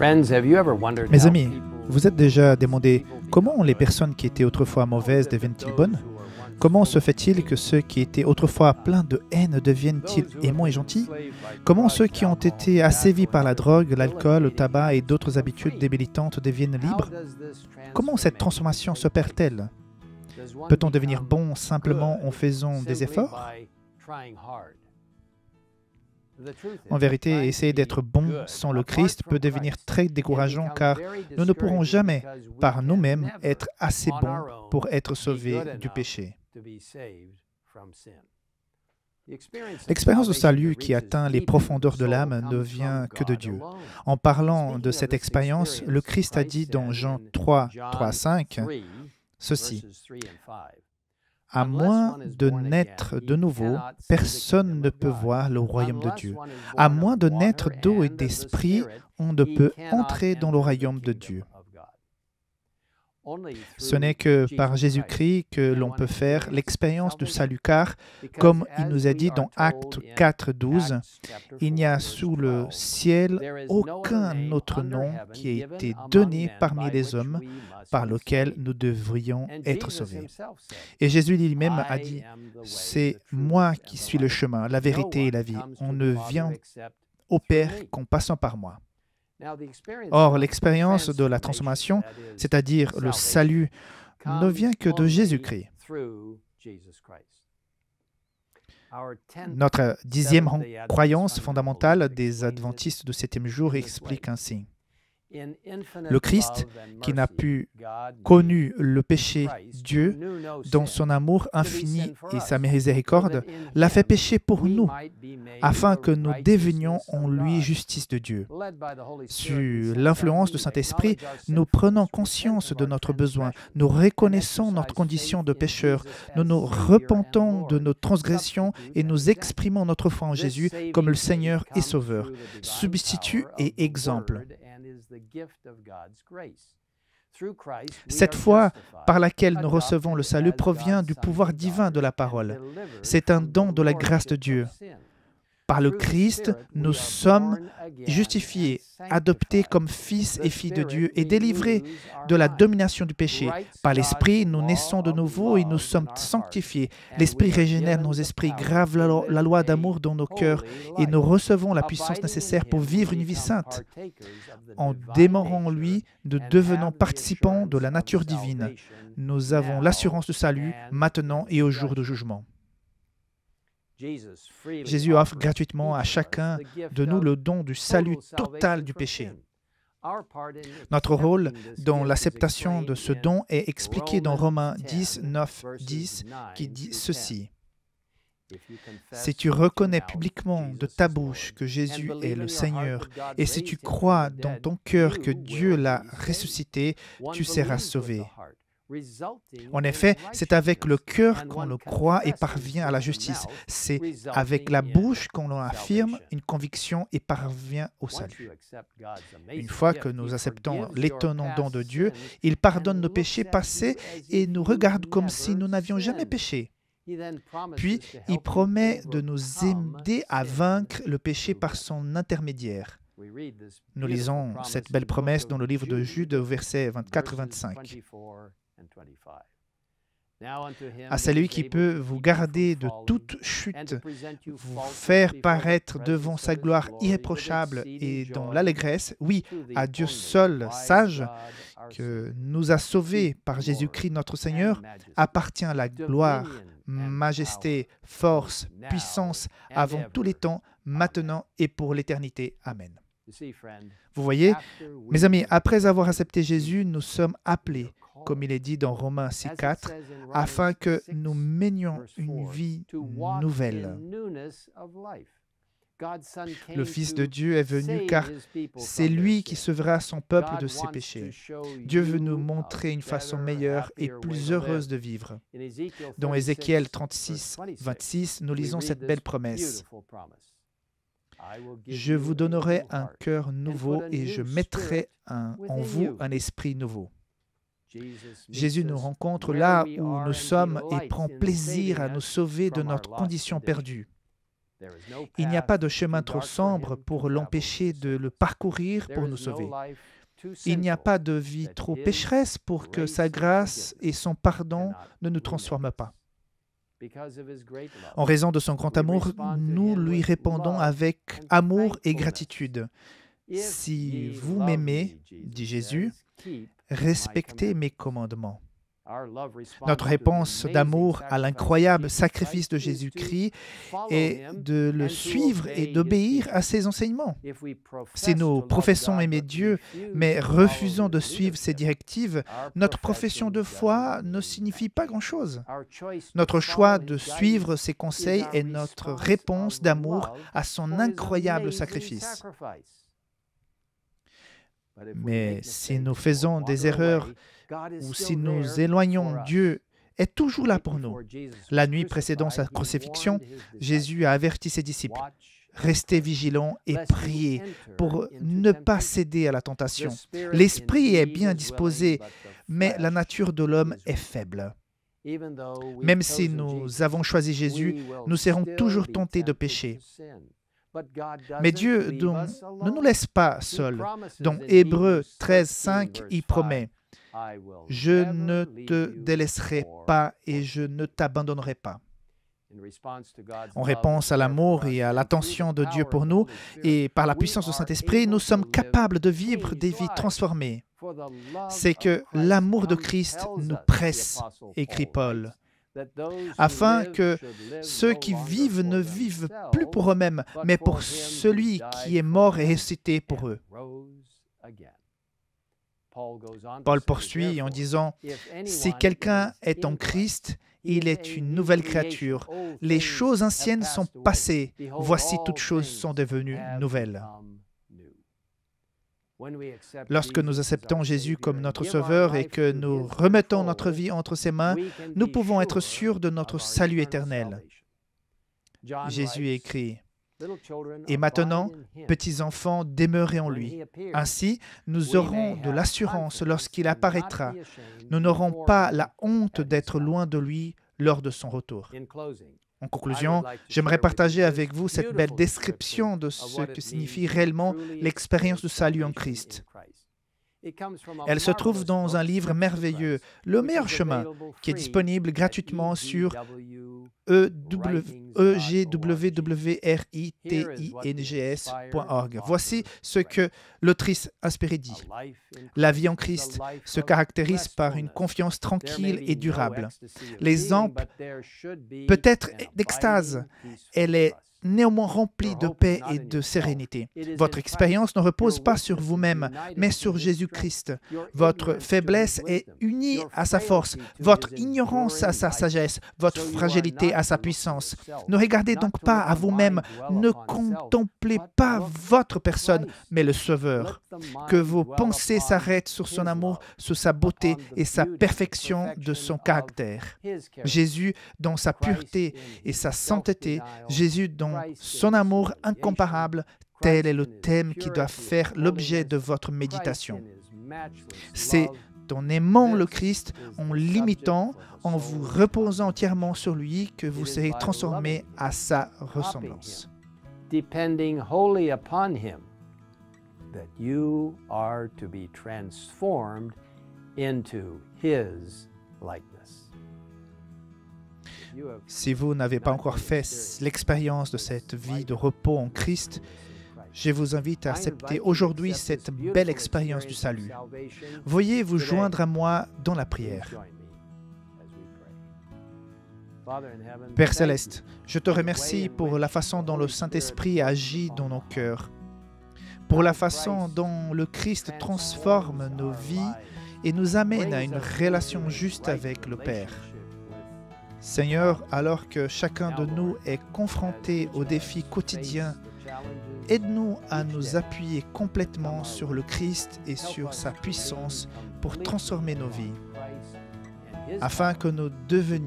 Mes amis, vous êtes déjà demandé comment les personnes qui étaient autrefois mauvaises deviennent-ils bonnes Comment se fait-il que ceux qui étaient autrefois pleins de haine deviennent-ils aimants et gentils Comment ceux qui ont été assévis par la drogue, l'alcool, le tabac et d'autres habitudes débilitantes deviennent libres Comment cette transformation s'opère-t-elle Peut-on devenir bon simplement en faisant des efforts en vérité, essayer d'être bon sans le Christ peut devenir très décourageant car nous ne pourrons jamais, par nous-mêmes, être assez bons pour être sauvés du péché. L'expérience de salut qui atteint les profondeurs de l'âme ne vient que de Dieu. En parlant de cette expérience, le Christ a dit dans Jean 3, 3, 5 ceci. À moins de naître de nouveau, personne ne peut voir le royaume de Dieu. À moins de naître d'eau et d'esprit, on ne peut entrer dans le royaume de Dieu. Ce n'est que par Jésus-Christ que l'on peut faire l'expérience du salut, car, comme il nous a dit dans Actes 4, 12, il n'y a sous le ciel aucun autre nom qui ait été donné parmi les hommes par lequel nous devrions être sauvés. Et Jésus lui-même a dit, c'est moi qui suis le chemin, la vérité et la vie. On ne vient au Père qu'en passant par moi. Or, l'expérience de la transformation, c'est-à-dire le salut, ne vient que de Jésus-Christ. Notre dixième croyance fondamentale des adventistes du septième jour explique ainsi. Le Christ, qui n'a pu connu le péché, Dieu, dans son amour infini et sa miséricorde, l'a fait pécher pour nous, afin que nous devenions en lui justice de Dieu. Sur l'influence du Saint-Esprit, nous prenons conscience de notre besoin, nous reconnaissons notre condition de pécheur, nous nous repentons de nos transgressions et nous exprimons notre foi en Jésus comme le Seigneur et Sauveur, substitut et exemple. Cette foi par laquelle nous recevons le salut provient du pouvoir divin de la parole. C'est un don de la grâce de Dieu. Par le Christ, nous sommes justifiés, adoptés comme fils et filles de Dieu et délivrés de la domination du péché. Par l'Esprit, nous naissons de nouveau et nous sommes sanctifiés. L'Esprit régénère nos esprits, grave la loi d'amour dans nos cœurs et nous recevons la puissance nécessaire pour vivre une vie sainte. En démorant lui, nous devenons participants de la nature divine. Nous avons l'assurance du salut maintenant et au jour du jugement. Jésus offre gratuitement à chacun de nous le don du salut total du péché. Notre rôle dans l'acceptation de ce don est expliqué dans Romains 10, 9, 10, qui dit ceci. Si tu reconnais publiquement de ta bouche que Jésus est le Seigneur, et si tu crois dans ton cœur que Dieu l'a ressuscité, tu seras sauvé. En effet, c'est avec le cœur qu'on le croit et parvient à la justice. C'est avec la bouche qu'on affirme une conviction et parvient au salut. Une fois que nous acceptons l'étonnant don de Dieu, il pardonne nos péchés passés et nous regarde comme si nous n'avions jamais péché. Puis, il promet de nous aider à vaincre le péché par son intermédiaire. Nous lisons cette belle promesse dans le livre de Jude, versets 24 et 25 à celui qui peut vous garder de toute chute, vous faire paraître devant sa gloire irréprochable et dans l'allégresse, oui, à Dieu seul, sage, que nous a sauvés par Jésus-Christ notre Seigneur, appartient la gloire, majesté, force, puissance avant tous les temps, maintenant et pour l'éternité. Amen. Vous voyez, mes amis, après avoir accepté Jésus, nous sommes appelés comme il est dit dans Romains 6.4, afin que nous menions une vie nouvelle. Le Fils de Dieu est venu car c'est lui qui sauvera son peuple de ses péchés. Dieu veut nous montrer une façon meilleure et plus heureuse de vivre. Dans Ézéchiel 36, 26, nous lisons cette belle promesse. Je vous donnerai un cœur nouveau et je mettrai en vous un esprit nouveau. Jésus nous rencontre là où nous sommes et prend plaisir à nous sauver de notre condition perdue. Il n'y a pas de chemin trop sombre pour l'empêcher de le parcourir pour nous sauver. Il n'y a pas de vie trop pécheresse pour que sa grâce et son pardon ne nous transforment pas. En raison de son grand amour, nous lui répondons avec amour et gratitude. Si vous m'aimez, dit Jésus, respectez mes commandements. Notre réponse d'amour à l'incroyable sacrifice de Jésus-Christ est de le suivre et d'obéir à ses enseignements. Si nous professons aimer Dieu, mais refusons de suivre ses directives, notre profession de foi ne signifie pas grand-chose. Notre choix de suivre ses conseils est notre réponse d'amour à son incroyable sacrifice. Mais si nous faisons des erreurs ou si nous éloignons, Dieu est toujours là pour nous. La nuit précédant sa crucifixion, Jésus a averti ses disciples. Restez vigilants et priez pour ne pas céder à la tentation. L'esprit est bien disposé, mais la nature de l'homme est faible. Même si nous avons choisi Jésus, nous serons toujours tentés de pécher. Mais Dieu ne nous laisse pas seuls. Dans Hébreu 13, 5, il promet Je ne te délaisserai pas et je ne t'abandonnerai pas. En réponse à l'amour et à l'attention de Dieu pour nous, et par la puissance du Saint-Esprit, nous sommes capables de vivre des vies transformées. C'est que l'amour de Christ nous presse, écrit Paul afin que ceux qui vivent ne vivent plus pour eux-mêmes, mais pour celui qui est mort et ressuscité pour eux. Paul poursuit en disant, Si quelqu'un est en Christ, il est une nouvelle créature. Les choses anciennes sont passées. Voici toutes choses sont devenues nouvelles. Lorsque nous acceptons Jésus comme notre Sauveur et que nous remettons notre vie entre ses mains, nous pouvons être sûrs de notre salut éternel. Jésus écrit, et maintenant, petits enfants, demeurez en lui. Ainsi, nous aurons de l'assurance lorsqu'il apparaîtra. Nous n'aurons pas la honte d'être loin de lui lors de son retour. En conclusion, j'aimerais partager avec vous cette belle description de ce que signifie réellement l'expérience de salut en Christ. Elle se trouve dans un livre merveilleux, Le meilleur chemin, qui est disponible gratuitement sur egwwrITINGS.org. Voici ce que l'autrice inspirée dit. La vie en Christ se caractérise par une confiance tranquille et durable. Les amples, peut-être d'extase, elle est néanmoins rempli de paix et de sérénité. Votre expérience ne repose pas sur vous-même, mais sur Jésus-Christ. Votre faiblesse est unie à sa force, votre ignorance à sa sagesse, votre fragilité à sa puissance. Ne regardez donc pas à vous-même, ne contemplez pas votre personne, mais le Sauveur. Que vos pensées s'arrêtent sur son amour, sur sa beauté et sa perfection de son caractère. Jésus dans sa pureté et sa sainteté, Jésus dans son amour incomparable, tel est le thème qui doit faire l'objet de votre méditation. C'est en aimant le Christ, en l'imitant, en vous reposant entièrement sur lui, que vous serez transformé à sa ressemblance. Depending wholly upon him, that you are to be transformed into his likeness. Si vous n'avez pas encore fait l'expérience de cette vie de repos en Christ, je vous invite à accepter aujourd'hui cette belle expérience du salut. Veuillez vous joindre à moi dans la prière. Père céleste, je te remercie pour la façon dont le Saint-Esprit agit dans nos cœurs, pour la façon dont le Christ transforme nos vies et nous amène à une relation juste avec le Père. Seigneur, alors que chacun de nous est confronté aux défis quotidiens, aide-nous à nous appuyer complètement sur le Christ et sur sa puissance pour transformer nos vies, afin que nous devenions